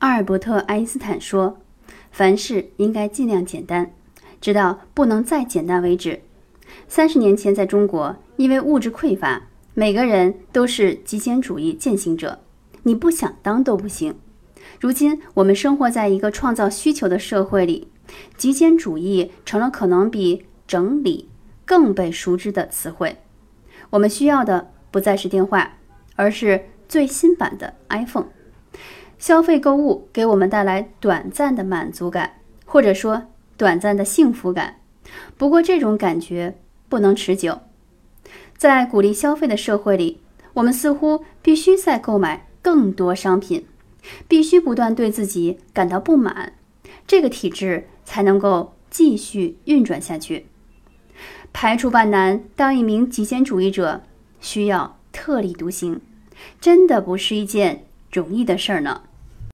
阿尔伯特·爱因斯坦说：“凡事应该尽量简单，直到不能再简单为止。”三十年前，在中国，因为物质匮乏，每个人都是极简主义践行者，你不想当都不行。如今，我们生活在一个创造需求的社会里，极简主义成了可能比整理更被熟知的词汇。我们需要的不再是电话，而是最新版的 iPhone。消费购物给我们带来短暂的满足感，或者说短暂的幸福感。不过，这种感觉不能持久。在鼓励消费的社会里，我们似乎必须再购买更多商品，必须不断对自己感到不满，这个体制才能够继续运转下去。排除万难当一名极简主义者，需要特立独行，真的不是一件容易的事儿呢。